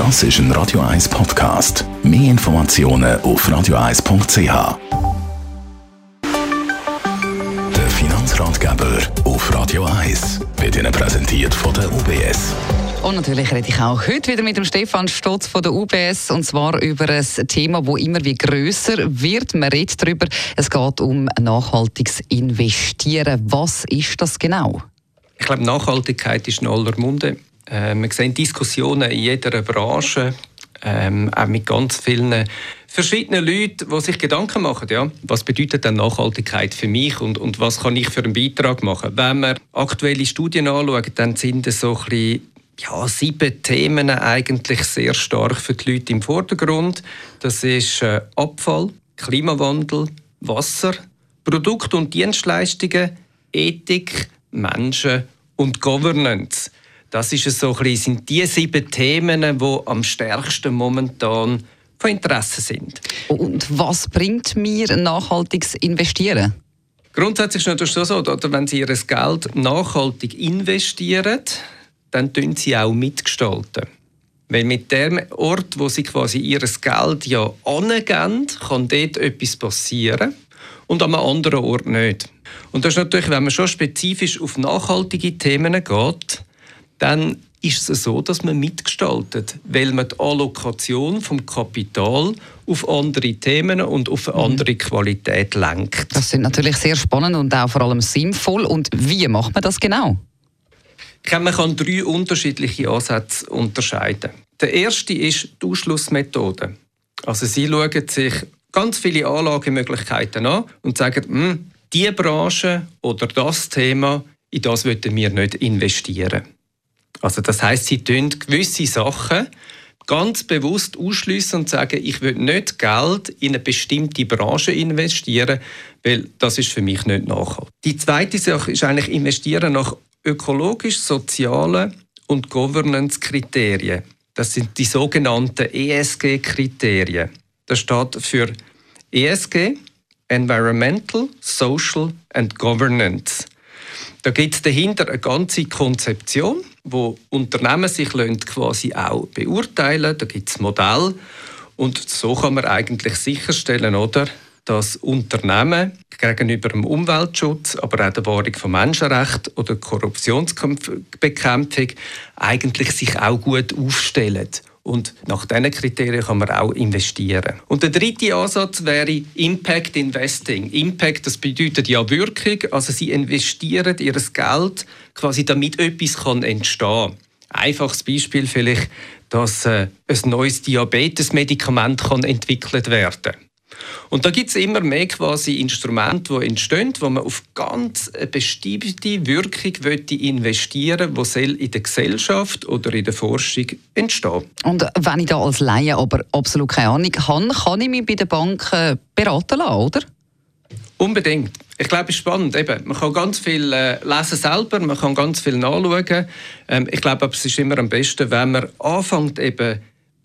Das ist ein Radio 1 Podcast. Mehr Informationen auf radio1.ch. Der Finanzratgeber auf Radio 1 wird Ihnen präsentiert von der UBS. Und natürlich rede ich auch heute wieder mit dem Stefan Stotz von der UBS und zwar über ein Thema, das immer wie größer wird. Man redet darüber, es geht um nachhaltiges Investieren. Was ist das genau? Ich glaube, Nachhaltigkeit ist in aller Munde. Äh, wir sehen Diskussionen in jeder Branche, ähm, auch mit ganz vielen verschiedenen Leuten, die sich Gedanken machen, ja, was bedeutet denn Nachhaltigkeit für mich und, und was kann ich für einen Beitrag machen. Wenn wir aktuelle Studien anschauen, dann sind es so ein bisschen ja, sieben Themen eigentlich sehr stark für die Leute im Vordergrund. Das ist äh, Abfall, Klimawandel, Wasser, Produkt- und Dienstleistungen, Ethik, Menschen und Governance. Das ist so ein bisschen, sind die sieben Themen, die am stärksten momentan von Interesse sind. Und was bringt mir nachhaltiges Investieren? Grundsätzlich ist es so, dass wenn Sie Ihr Geld nachhaltig investieren, dann tun Sie auch mitgestalten. Weil mit dem Ort, wo Sie quasi Ihr Geld ja angeben, kann dort etwas passieren und an einem anderen Ort nicht. Und das ist natürlich, wenn man schon spezifisch auf nachhaltige Themen geht, dann ist es so, dass man mitgestaltet, weil man die Allokation vom Kapital auf andere Themen und auf eine mhm. andere Qualität lenkt. Das sind natürlich sehr spannend und auch vor allem sinnvoll. Und wie macht man das genau? Man kann drei unterschiedliche Ansätze unterscheiden. Der erste ist die Ausschlussmethode. Also Sie schauen sich ganz viele Anlagemöglichkeiten an und sagen, hm, die Branche oder das Thema, in das würden wir nicht investieren. Also das heißt, sie tun gewisse Sachen ganz bewusst ausschließen und sagen, ich will nicht Geld in eine bestimmte Branche investieren, weil das ist für mich nicht nachhaltig. Die zweite Sache ist eigentlich investieren nach ökologisch, sozialen und Governance-Kriterien. Das sind die sogenannten ESG-Kriterien. Das steht für ESG, Environmental, Social and Governance. Da gibt es dahinter eine ganze Konzeption, wo Unternehmen sich quasi auch beurteilen. Da gibt es Modelle und so kann man eigentlich sicherstellen, oder, dass Unternehmen gegenüber dem Umweltschutz, aber auch der Wahrung von Menschenrechten oder Korruptionsbekämpfung eigentlich sich auch gut aufstellen. Und nach diesen Kriterien kann man auch investieren. Und der dritte Ansatz wäre Impact Investing. Impact, das bedeutet ja Wirkung. Also sie investieren ihr Geld quasi, damit etwas kann entstehen kann. Einfaches Beispiel vielleicht, dass äh, ein neues Diabetesmedikament kann entwickelt werden kann. Und da gibt es immer mehr quasi Instrumente, die entstehen, wo man auf ganz eine bestimmte Wirkung investieren will, die in der Gesellschaft oder in der Forschung entstehen. Und wenn ich da als Laie aber absolut keine Ahnung habe, kann ich mich bei der Bank beraten lassen, oder? Unbedingt. Ich glaube, es ist spannend. Eben, man kann ganz viel äh, lesen selber, man kann ganz viel nachschauen. Ähm, ich glaube, es ist immer am besten, wenn man anfängt, eben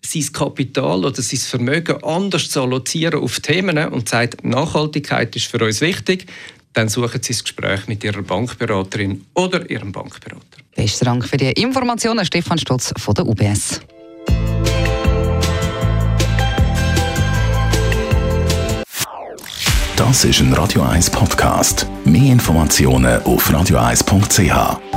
sein Kapital oder sein Vermögen anders zu allozieren auf Themen und sagt, Nachhaltigkeit ist für uns wichtig, dann suchen Sie das Gespräch mit Ihrer Bankberaterin oder Ihrem Bankberater. Besten Dank für die Informationen, Stefan Stotz von der UBS. Das ist ein Radio 1 Podcast. Mehr Informationen auf radio1.ch.